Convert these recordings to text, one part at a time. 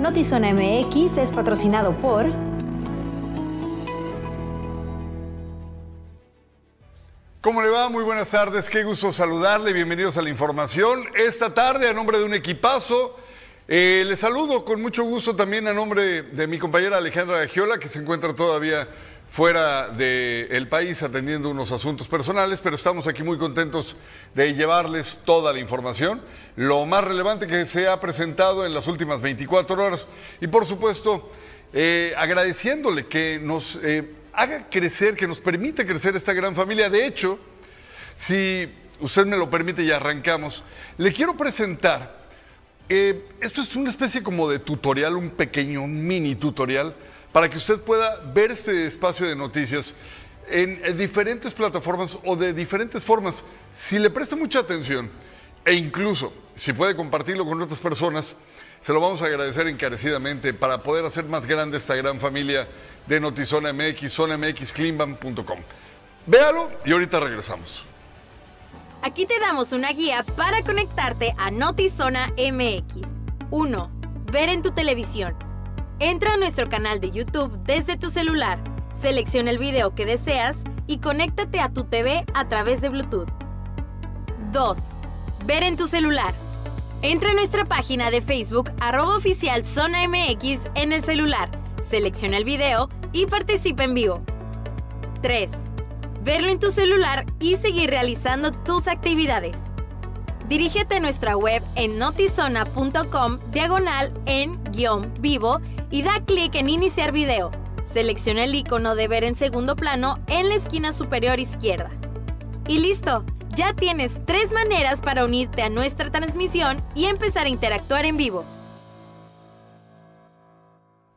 Notizona MX es patrocinado por... ¿Cómo le va? Muy buenas tardes, qué gusto saludarle, bienvenidos a la información. Esta tarde, a nombre de un equipazo, eh, le saludo con mucho gusto también a nombre de mi compañera Alejandra Giola, que se encuentra todavía fuera del país atendiendo unos asuntos personales, pero estamos aquí muy contentos de llevarles toda la información, lo más relevante que se ha presentado en las últimas 24 horas y por supuesto eh, agradeciéndole que nos eh, haga crecer, que nos permita crecer esta gran familia. De hecho, si usted me lo permite y arrancamos, le quiero presentar, eh, esto es una especie como de tutorial, un pequeño mini tutorial para que usted pueda ver este espacio de noticias en, diferentes plataformas o de diferentes formas. Si le presta mucha atención e incluso si puede compartirlo con otras personas, se lo vamos a agradecer encarecidamente para poder hacer más grande esta gran familia de Notizona MX, zonamxcleanban.com. Véalo y ahorita regresamos. Aquí te damos una guía para conectarte a Notizona MX. 1. Ver en tu televisión. Entra a nuestro canal de YouTube desde tu celular, selecciona el video que deseas y conéctate a tu TV a través de Bluetooth. 2. Ver en tu celular. Entra a nuestra página de Facebook arroba oficial Zona MX en el celular, selecciona el video y participa en vivo. 3. Verlo en tu celular y seguir realizando tus actividades. Dirígete a nuestra web en notizona.com diagonal en guion vivo y da clic en Iniciar video. Selecciona el icono de ver en segundo plano en la esquina superior izquierda. Y listo, ya tienes tres maneras para unirte a nuestra transmisión y empezar a interactuar en vivo.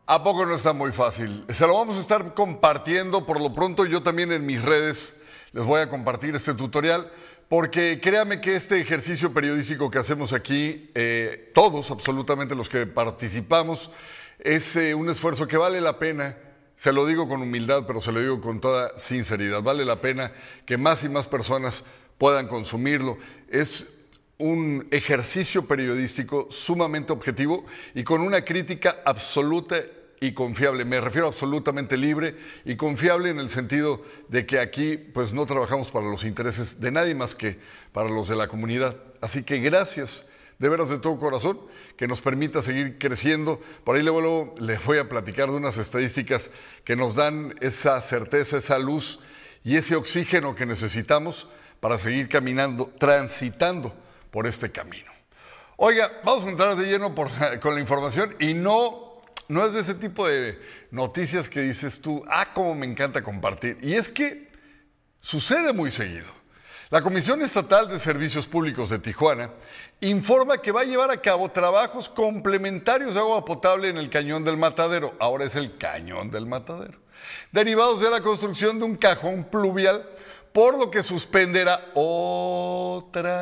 ¿A poco no está muy fácil? Se lo vamos a estar compartiendo. Por lo pronto yo también en mis redes les voy a compartir este tutorial. Porque créame que este ejercicio periodístico que hacemos aquí, eh, todos, absolutamente los que participamos, es eh, un esfuerzo que vale la pena, se lo digo con humildad, pero se lo digo con toda sinceridad, vale la pena que más y más personas puedan consumirlo. Es un ejercicio periodístico sumamente objetivo y con una crítica absoluta y confiable. Me refiero absolutamente libre y confiable en el sentido de que aquí pues no trabajamos para los intereses de nadie más que para los de la comunidad. Así que gracias de veras de todo corazón, que nos permita seguir creciendo. Por ahí luego les voy a platicar de unas estadísticas que nos dan esa certeza, esa luz y ese oxígeno que necesitamos para seguir caminando, transitando por este camino. Oiga, vamos a entrar de lleno con la información y no, no es de ese tipo de noticias que dices tú, ah, cómo me encanta compartir. Y es que sucede muy seguido. La Comisión Estatal de Servicios Públicos de Tijuana informa que va a llevar a cabo trabajos complementarios de agua potable en el cañón del matadero. Ahora es el cañón del matadero. Derivados de la construcción de un cajón pluvial, por lo que suspenderá otra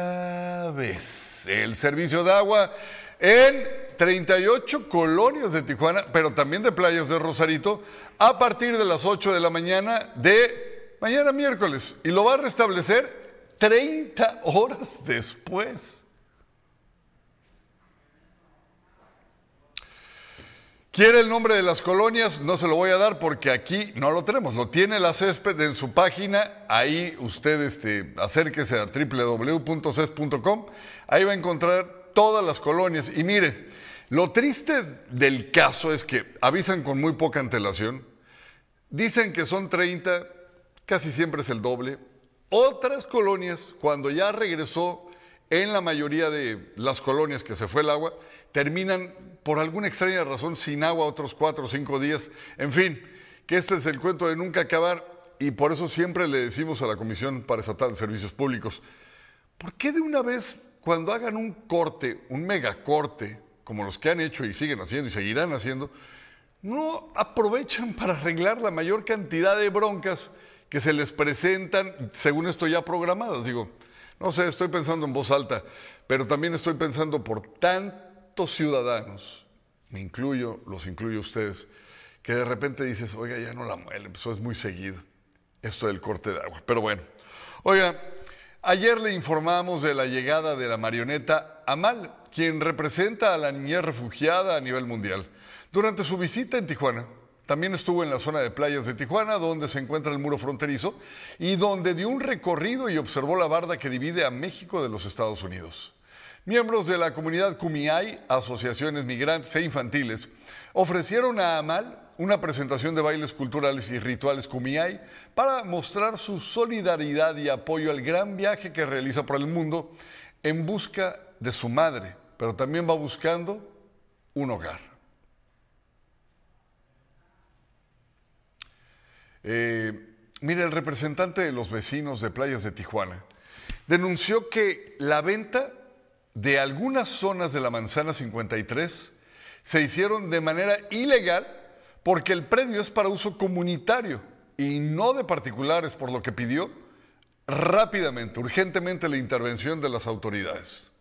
vez el servicio de agua en 38 colonias de Tijuana, pero también de playas de Rosarito, a partir de las 8 de la mañana de mañana miércoles. Y lo va a restablecer 30 horas después. ¿Quiere el nombre de las colonias? No se lo voy a dar porque aquí no lo tenemos. Lo tiene la césped en su página. Ahí usted este, acérquese a www.ces.com. Ahí va a encontrar todas las colonias. Y mire, lo triste del caso es que avisan con muy poca antelación. Dicen que son 30, casi siempre es el doble. Otras colonias, cuando ya regresó en la mayoría de las colonias que se fue el agua, terminan por alguna extraña razón sin agua otros cuatro o cinco días. En fin, que este es el cuento de nunca acabar y por eso siempre le decimos a la Comisión para Estatal de Servicios Públicos, ¿por qué de una vez cuando hagan un corte, un megacorte, como los que han hecho y siguen haciendo y seguirán haciendo, no aprovechan para arreglar la mayor cantidad de broncas? Que se les presentan, según esto ya programadas. Digo, no sé, estoy pensando en voz alta, pero también estoy pensando por tantos ciudadanos, me incluyo, los incluyo ustedes, que de repente dices, oiga, ya no la muelen, eso es muy seguido, esto del corte de agua. Pero bueno, oiga, ayer le informamos de la llegada de la marioneta Amal, quien representa a la niñez refugiada a nivel mundial. Durante su visita en Tijuana, también estuvo en la zona de playas de Tijuana, donde se encuentra el muro fronterizo, y donde dio un recorrido y observó la barda que divide a México de los Estados Unidos. Miembros de la comunidad Cumiay, asociaciones migrantes e infantiles, ofrecieron a Amal una presentación de bailes culturales y rituales Kumiai para mostrar su solidaridad y apoyo al gran viaje que realiza por el mundo en busca de su madre, pero también va buscando un hogar. Eh, mire, el representante de los vecinos de playas de Tijuana denunció que la venta de algunas zonas de la Manzana 53 se hicieron de manera ilegal porque el predio es para uso comunitario y no de particulares, por lo que pidió rápidamente, urgentemente la intervención de las autoridades.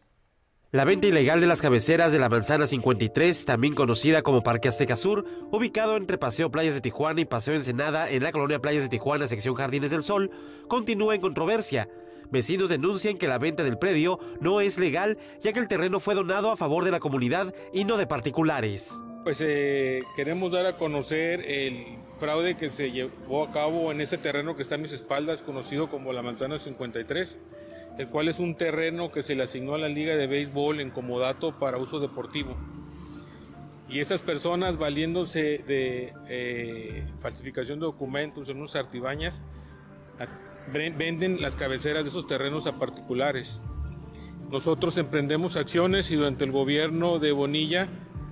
La venta ilegal de las cabeceras de la Manzana 53, también conocida como Parque Azteca Sur, ubicado entre Paseo Playas de Tijuana y Paseo Ensenada en la colonia Playas de Tijuana, sección Jardines del Sol, continúa en controversia. Vecinos denuncian que la venta del predio no es legal, ya que el terreno fue donado a favor de la comunidad y no de particulares pues eh, queremos dar a conocer el fraude que se llevó a cabo en ese terreno que está a mis espaldas, conocido como la Manzana 53, el cual es un terreno que se le asignó a la Liga de Béisbol en comodato para uso deportivo. Y esas personas, valiéndose de eh, falsificación de documentos en unas artibañas, venden las cabeceras de esos terrenos a particulares. Nosotros emprendemos acciones y durante el gobierno de Bonilla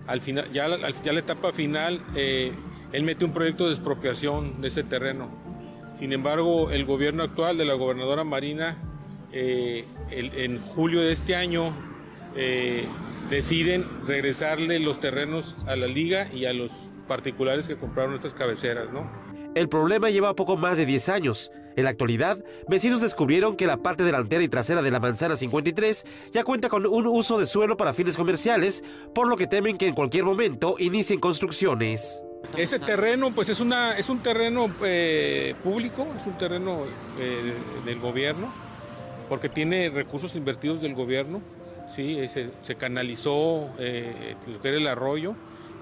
al final, ya, ya la etapa final, eh, él mete un proyecto de expropiación de ese terreno. Sin embargo, el gobierno actual de la gobernadora Marina, eh, en julio de este año, eh, deciden regresarle los terrenos a la liga y a los particulares que compraron estas cabeceras, ¿no? El problema lleva poco más de 10 años. En la actualidad, vecinos descubrieron que la parte delantera y trasera de la manzana 53 ya cuenta con un uso de suelo para fines comerciales, por lo que temen que en cualquier momento inicien construcciones. Ese terreno, pues es, una, es un terreno eh, público, es un terreno eh, del gobierno, porque tiene recursos invertidos del gobierno, ¿sí? se, canalizó eh, lo que era el arroyo,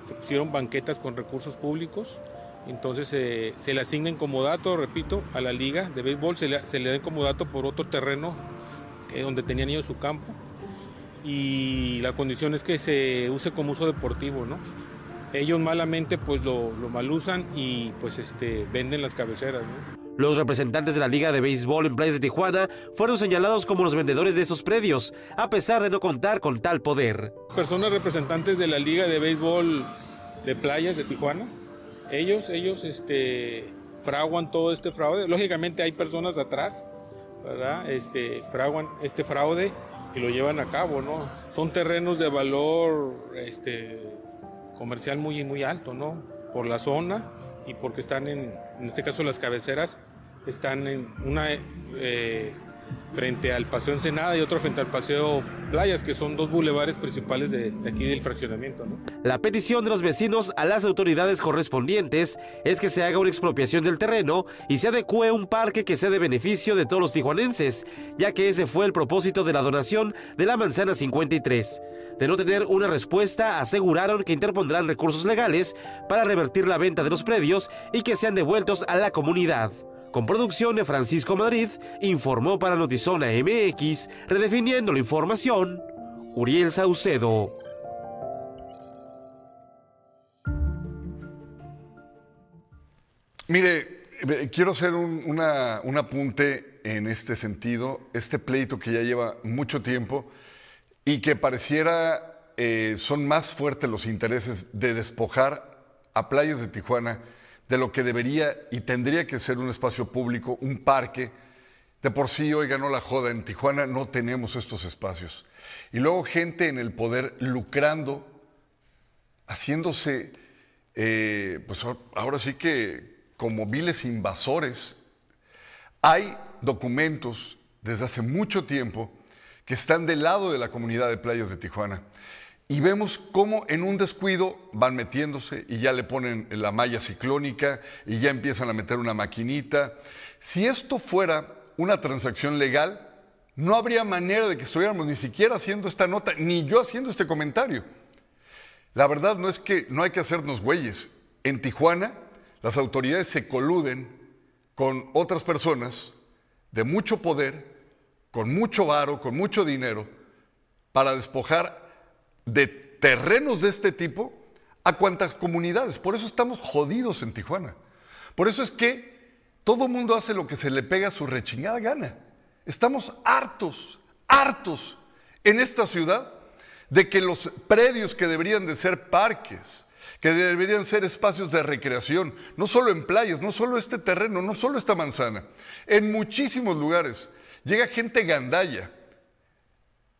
se pusieron banquetas con recursos públicos entonces se le asigna como dato, repito, a la liga de béisbol, se le, se le da como dato por otro terreno donde tenían ellos su campo. Y la condición es que se use como uso deportivo, ¿no? Ellos malamente pues lo, lo malusan y pues este, venden las cabeceras, Los representantes de la Liga de Béisbol en Playas de Tijuana fueron señalados como los vendedores de esos predios, a pesar de no contar con tal poder. Personas representantes de la Liga de Béisbol de Playas de Tijuana ellos, ellos este, fraguan todo este fraude. Lógicamente hay personas atrás, ¿verdad? Este, fraguan este fraude y lo llevan a cabo, ¿no? Son terrenos de valor este, comercial muy, muy alto, ¿no? Por la zona y porque están en, en este caso las cabeceras, están en una... Eh, frente al Paseo Ensenada y otro frente al Paseo Playas, que son dos bulevares principales de, aquí del fraccionamiento. La petición de los vecinos a las autoridades correspondientes es que se haga una expropiación del terreno y se adecue un parque que sea de beneficio de todos los tijuanenses, ya que ese fue el propósito de la donación de la manzana 53. De no tener una respuesta, aseguraron que interpondrán recursos legales para revertir la venta de los predios y que sean devueltos a la comunidad. Con producción de Francisco Madrid, informó para Notizona MX, redefiniendo la información, Uriel Saucedo. Mire, eh, quiero hacer un, apunte en este sentido. Este pleito que ya lleva mucho tiempo y que pareciera eh, son más fuertes los intereses de despojar a playas de Tijuana de lo que debería y tendría que ser un espacio público, un parque. De por sí, hoy ganó la joda, en Tijuana no tenemos estos espacios. Y luego gente en el poder lucrando, haciéndose, eh, pues ahora sí que como viles invasores. Hay documentos desde hace mucho tiempo que están del lado de la comunidad de playas de Tijuana y vemos cómo en un descuido van metiéndose y ya le ponen la malla ciclónica y ya empiezan a meter una maquinita. Si esto fuera una transacción legal, no habría manera de que estuviéramos ni siquiera haciendo esta nota, ni yo haciendo este comentario. La verdad no es que no hay que hacernos güeyes. En Tijuana, las autoridades se coluden con otras personas de mucho poder, con mucho varo, con mucho dinero, para despojar de terrenos de este tipo a cuantas comunidades. Por eso estamos jodidos en Tijuana. Por eso es que todo mundo hace lo que se le pega a su rechingada gana. Estamos hartos, hartos en esta ciudad de que los predios que deberían de ser parques, que deberían ser espacios de recreación, no solo en playas, no solo este terreno, no solo esta manzana, en muchísimos lugares. Llega gente gandalla,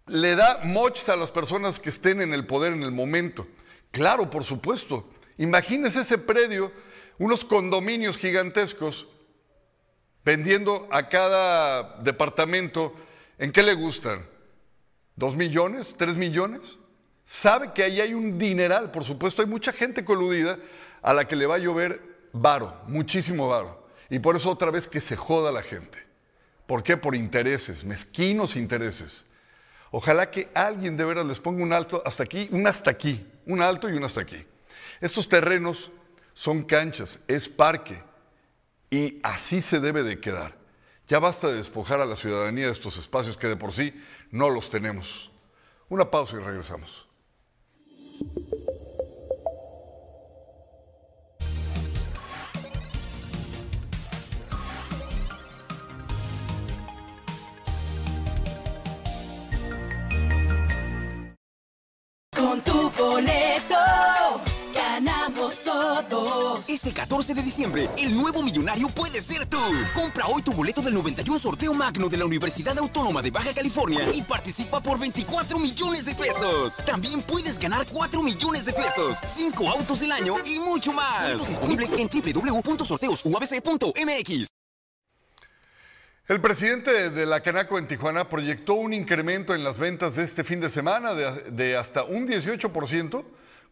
le da mochs a las personas que estén en el poder en el momento. Claro, por supuesto. Imagínese ese predio, unos condominios gigantescos, vendiendo a cada departamento, ¿en qué le gustan? ¿Dos millones? ¿Tres millones? Sabe que ahí hay un dineral, por supuesto, hay mucha gente coludida a la que le va a llover varo, muchísimo varo. Y por eso otra vez que se joda la gente. ¿Por qué? Por intereses, mezquinos intereses. Ojalá que alguien de veras les ponga un alto hasta aquí, un hasta aquí, un alto y un hasta aquí. Estos terrenos son canchas, es parque y así se debe de quedar. Ya basta de despojar a la ciudadanía de estos espacios que de por sí no los tenemos. Una pausa y regresamos. Este 14 de diciembre, el nuevo millonario puede ser tú. Compra hoy tu boleto del 91 sorteo magno de la Universidad Autónoma de Baja California y participa por 24 millones de pesos. También puedes ganar 4 millones de pesos, 5 autos del año y mucho más. Disponibles en www.sorteosuabc.mx. El presidente de la Canaco en Tijuana proyectó un incremento en las ventas de este fin de semana de, de hasta un 18%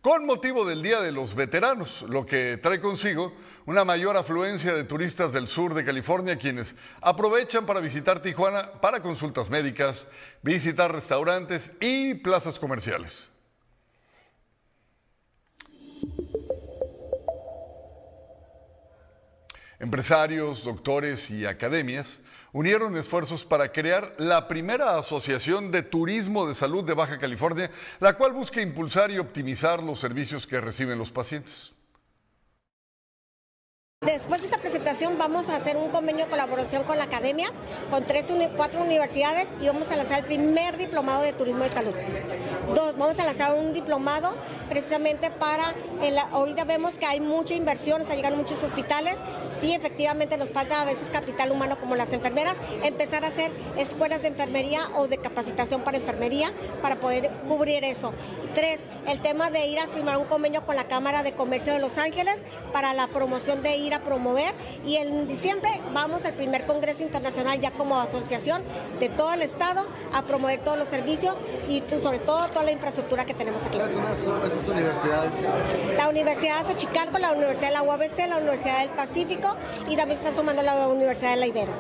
con motivo del Día de los Veteranos, lo que trae consigo una mayor afluencia de turistas del sur de California quienes aprovechan para visitar Tijuana para consultas médicas, visitar restaurantes y plazas comerciales. Empresarios, doctores y academias unieron esfuerzos para crear la primera asociación de turismo de salud de Baja California, la cual busca impulsar y optimizar los servicios que reciben los pacientes. Después de esta presentación vamos a hacer un convenio de colaboración con la academia, con tres, cuatro universidades y vamos a lanzar el primer diplomado de turismo de salud. Dos, vamos a lanzar un diplomado precisamente para, en la- ahorita vemos que hay mucha inversión, están llegando muchos hospitales, sí efectivamente nos falta a veces capital humano como las enfermeras, empezar a hacer escuelas de enfermería o de capacitación para enfermería para poder cubrir eso. Tres, el tema de ir a firmar un convenio con la Cámara de Comercio de Los Ángeles para la promoción de ir a promover y en diciembre vamos al primer Congreso Internacional ya como asociación de todo el estado a promover todos los servicios y sobre todo toda la infraestructura que tenemos aquí. ¿Cuáles son esas universidades? La Universidad de Xochicalco, la Universidad de la UABC, la Universidad del Pacífico y también se está sumando la Universidad de la Ibero.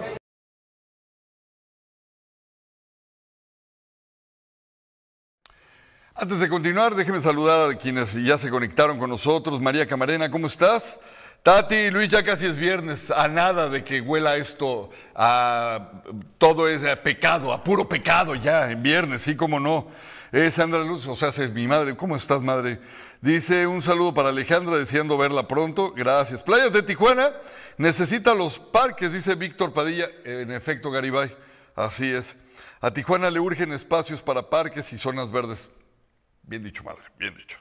Antes de continuar, déjeme saludar a quienes ya se conectaron con nosotros. María Camarena, ¿cómo estás? Tati, Luis, ya casi es viernes, a nada de que huela esto, a todo es a pecado, a puro pecado ya en viernes, sí, cómo no. Es Sandra Luz, o sea, es mi madre. ¿Cómo estás, madre? Dice un saludo para Alejandra, deseando verla pronto. Gracias. Playas de Tijuana, necesita los parques, dice Víctor Padilla. En efecto, Garibay, así es. A Tijuana le urgen espacios para parques y zonas verdes. Bien dicho, madre, bien dicho.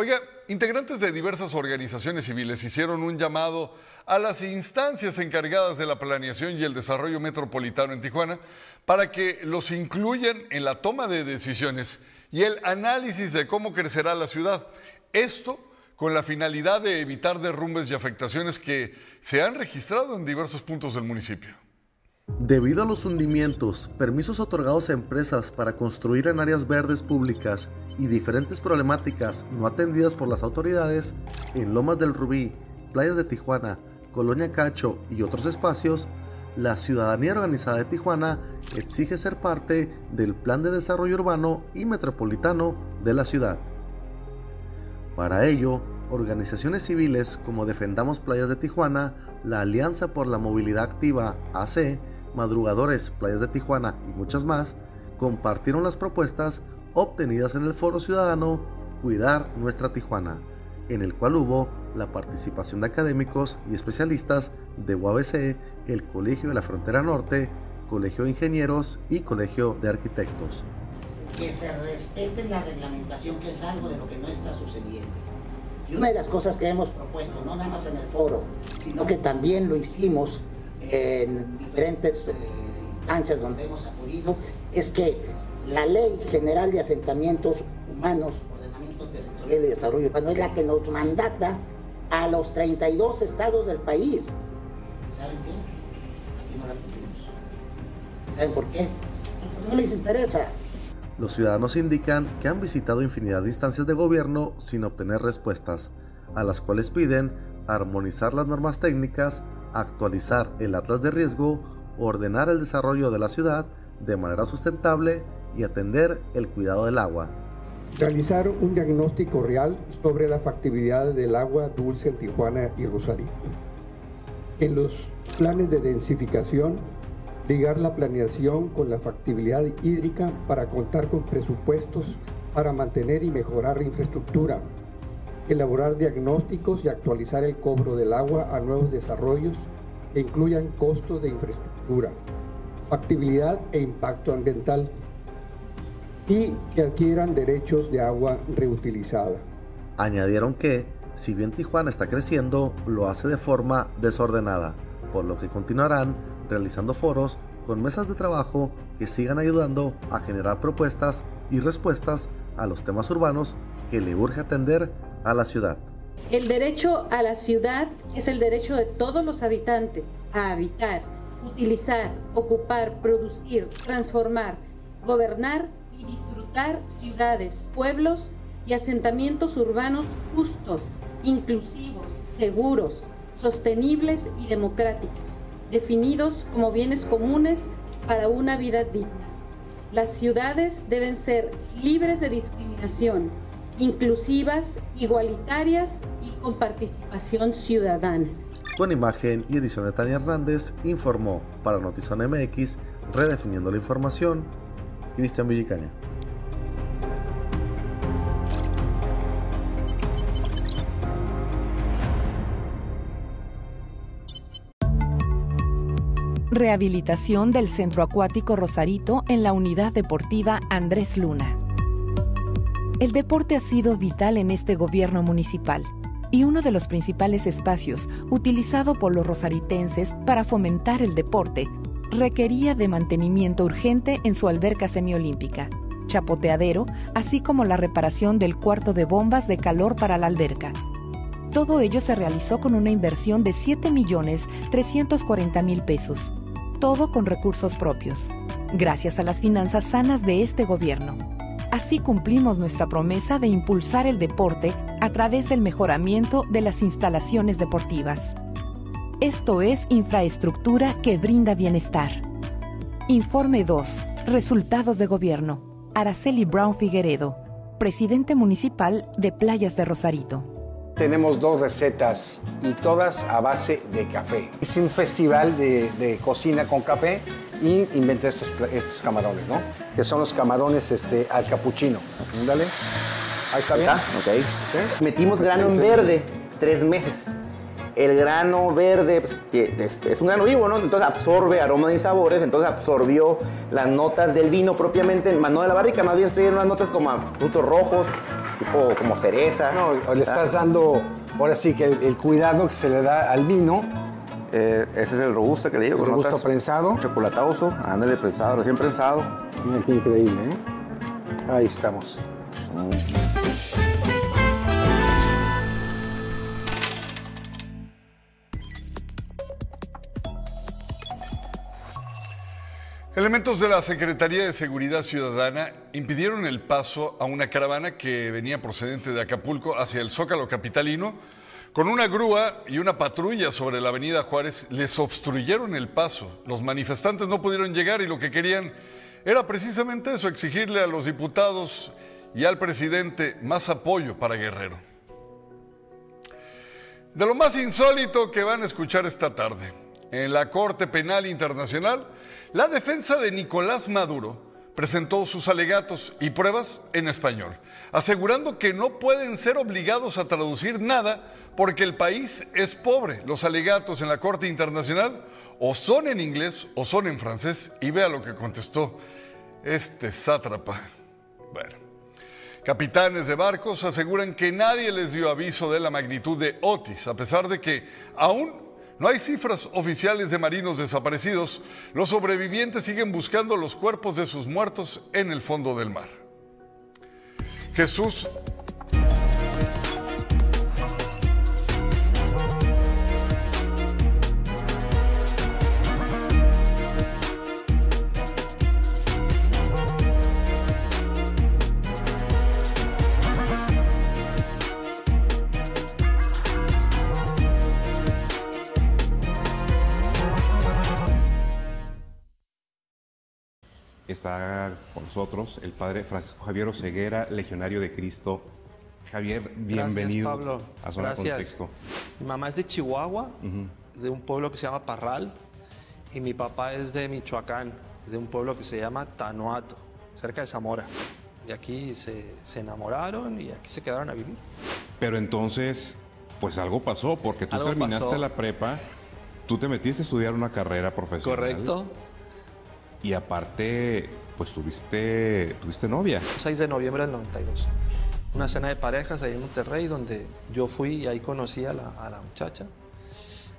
Oiga, integrantes de diversas organizaciones civiles hicieron un llamado a las instancias encargadas de la planeación y el desarrollo metropolitano en Tijuana para que los incluyan en la toma de decisiones y el análisis de cómo crecerá la ciudad. Esto con la finalidad de evitar derrumbes y afectaciones que se han registrado en diversos puntos del municipio. Debido a los hundimientos, permisos otorgados a empresas para construir en áreas verdes públicas y diferentes problemáticas no atendidas por las autoridades, en Lomas del Rubí, playas de Tijuana, Colonia Cacho y otros espacios, la ciudadanía organizada de Tijuana exige ser parte del Plan de Desarrollo Urbano y Metropolitano de la ciudad. Para ello, organizaciones civiles como Defendamos Playas de Tijuana, la Alianza por la Movilidad Activa AC, Madrugadores Playas de Tijuana y muchas más, compartieron las propuestas obtenidas en el Foro Ciudadano Cuidar Nuestra Tijuana, en el cual hubo la participación de académicos y especialistas de UABC, el Colegio de la Frontera Norte, Colegio de Ingenieros y Colegio de Arquitectos. Que se respete la reglamentación, que es algo de lo que no está sucediendo. Y una de las cosas que hemos propuesto, no nada más en el foro, sino que también lo hicimos en diferentes eh, instancias donde hemos acudido, es que la Ley General de Asentamientos Humanos, Ordenamiento Territorial y Desarrollo Urbano es la que nos mandata a los 32 estados del país. ¿Saben qué? Aquí no la cumplimos. ¿Saben por qué? No les interesa. Los ciudadanos indican que han visitado infinidad de instancias de gobierno sin obtener respuestas, a las cuales piden armonizar las normas técnicas, actualizar el atlas de riesgo, ordenar el desarrollo de la ciudad de manera sustentable y atender el cuidado del agua. Realizar un diagnóstico real sobre la factibilidad del agua dulce en Tijuana y Rosarito. En los planes de densificación, ligar la planeación con la factibilidad hídrica para contar con presupuestos para mantener y mejorar la infraestructura, elaborar diagnósticos y actualizar el cobro del agua a nuevos desarrollos que incluyan costos de infraestructura, factibilidad e impacto ambiental y que adquieran derechos de agua reutilizada. Añadieron que, si bien Tijuana está creciendo, lo hace de forma desordenada, por lo que continuarán realizando foros con mesas de trabajo que sigan ayudando a generar propuestas y respuestas a los temas urbanos que le urge atender la ciudad. El derecho a la ciudad es el derecho de todos los habitantes a habitar, utilizar, ocupar, producir, transformar, gobernar y disfrutar ciudades, pueblos y asentamientos urbanos justos, inclusivos, seguros, sostenibles y democráticos, definidos como bienes comunes para una vida digna. Las ciudades deben ser libres de discriminación, inclusivas, igualitarias y con participación ciudadana. Con imagen y edición de Tania Hernández, informó para Notizón MX, redefiniendo la información, Cristian Villicaña. Rehabilitación del Centro Acuático Rosarito en la Unidad Deportiva Andrés Luna. El deporte ha sido vital en este gobierno municipal y uno de los principales espacios utilizado por los rosaritenses para fomentar el deporte requería de mantenimiento urgente en su alberca semiolímpica, chapoteadero, así como la reparación del cuarto de bombas de calor para la alberca. Todo ello se realizó con una inversión de 7.340.000 pesos, todo con recursos propios, gracias a las finanzas sanas de este gobierno. Así cumplimos nuestra promesa de impulsar el deporte a través del mejoramiento de las instalaciones deportivas. Esto es infraestructura que brinda bienestar. Informe 2. Resultados de gobierno. Araceli Brown Figueredo, presidente municipal de Playas de Rosarito. Tenemos dos recetas y todas a base de café. Hice un festival de, de cocina con café y inventé estos, estos camarones, ¿no? Que son los camarones este, al capuchino. Dale. Ahí está bien. Okay. ok. Metimos grano en verde tres meses. El grano verde pues, es, es, un grano vivo, ¿no? Entonces absorbe aromas y sabores, entonces absorbió las notas del vino propiamente, más no de la barrica, más bien se unas notas como frutos rojos, tipo como cereza. No, le estás dando, ahora sí que el, el cuidado que se le da al vino eh, ese es el robusto que le digo. ¿El robusto notas, prensado? Chocolatoso, ándale prensado, recién prensado. Mira qué increíble, ¿eh? Ahí estamos. Mm. Elementos de la Secretaría de Seguridad Ciudadana impidieron el paso a una caravana que venía procedente de Acapulco hacia el Zócalo Capitalino con una grúa y una patrulla sobre la avenida Juárez les obstruyeron el paso. Los manifestantes no pudieron llegar y lo que querían era precisamente eso, exigirle a los diputados y al presidente más apoyo para Guerrero. De lo más insólito que van a escuchar esta tarde, en la Corte Penal Internacional, la defensa de Nicolás Maduro presentó sus alegatos y pruebas en español, asegurando que no pueden ser obligados a traducir nada porque el país es pobre. Los alegatos en la Corte Internacional o son en inglés o son en francés y vea lo que contestó este sátrapa. Bueno. Capitanes de barcos aseguran que nadie les dio aviso de la magnitud de Otis, a pesar de que aún no hay cifras oficiales de marinos desaparecidos. Los sobrevivientes siguen buscando los cuerpos de sus muertos en el fondo del mar. Jesús está con nosotros el padre Francisco Javier Oseguera, legionario de Cristo. Javier, bienvenido Gracias, Pablo. a Zona Gracias. Contexto. Mi mamá es de Chihuahua, de un pueblo que se llama Parral, y mi papá es de Michoacán, de un pueblo que se llama Tanuato, cerca de Zamora. Y aquí se, se enamoraron y aquí se quedaron a vivir. Pero entonces, pues algo pasó, porque tú terminaste pasó. la prepa, tú te metiste a estudiar una carrera profesional. Correcto. Y aparte, pues tuviste, tuviste novia. 6 de noviembre del 92. Una cena de parejas ahí en Monterrey donde yo fui y ahí conocí a la, a la muchacha,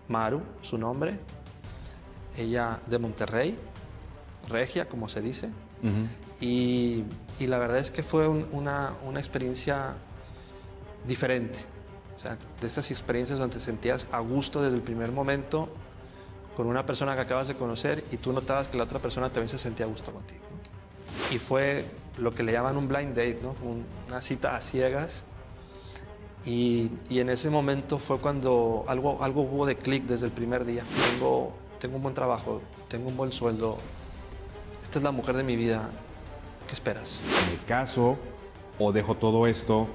Maru, su nombre. Ella de Monterrey, regia, como se dice. Y, y la verdad es que fue un- una, una experiencia diferente. O sea, de esas experiencias donde te sentías a gusto desde el primer momento con una persona que acabas de conocer y tú notabas que la otra persona también se sentía a gusto contigo. ¿no? Y fue lo que le llaman un blind date, ¿no? Un- una cita a ciegas. Y, y en ese momento fue cuando algo, algo hubo de clic desde el primer día. Tengo, tengo un buen trabajo, tengo un buen sueldo. Esta es la mujer de mi vida. ¿Qué esperas? Me caso o dejo todo esto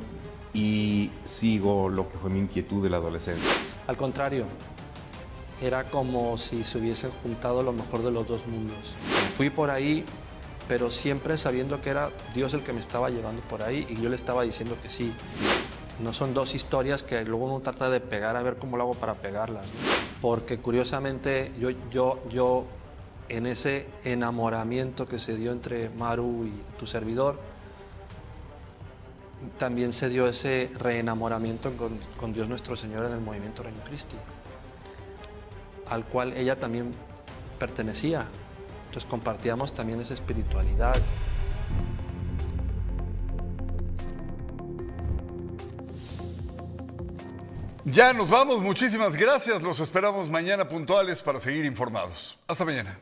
y sigo lo que fue mi inquietud de la adolescencia. Al contrario, era como si se hubiesen juntado lo mejor de los dos mundos. Fui por ahí, pero siempre sabiendo que era Dios el que me estaba llevando por ahí y yo le estaba diciendo que sí. No son dos historias que luego uno trata de pegar a ver cómo lo hago para pegarlas. Porque curiosamente yo, yo, yo en ese enamoramiento que se dio entre Maru y tu servidor, también se dio ese reenamoramiento con, con Dios nuestro Señor en el movimiento Reino Christi, al cual ella también pertenecía. Entonces compartíamos también esa espiritualidad. Ya nos vamos, muchísimas gracias. Los esperamos mañana puntuales para seguir informados. Hasta mañana.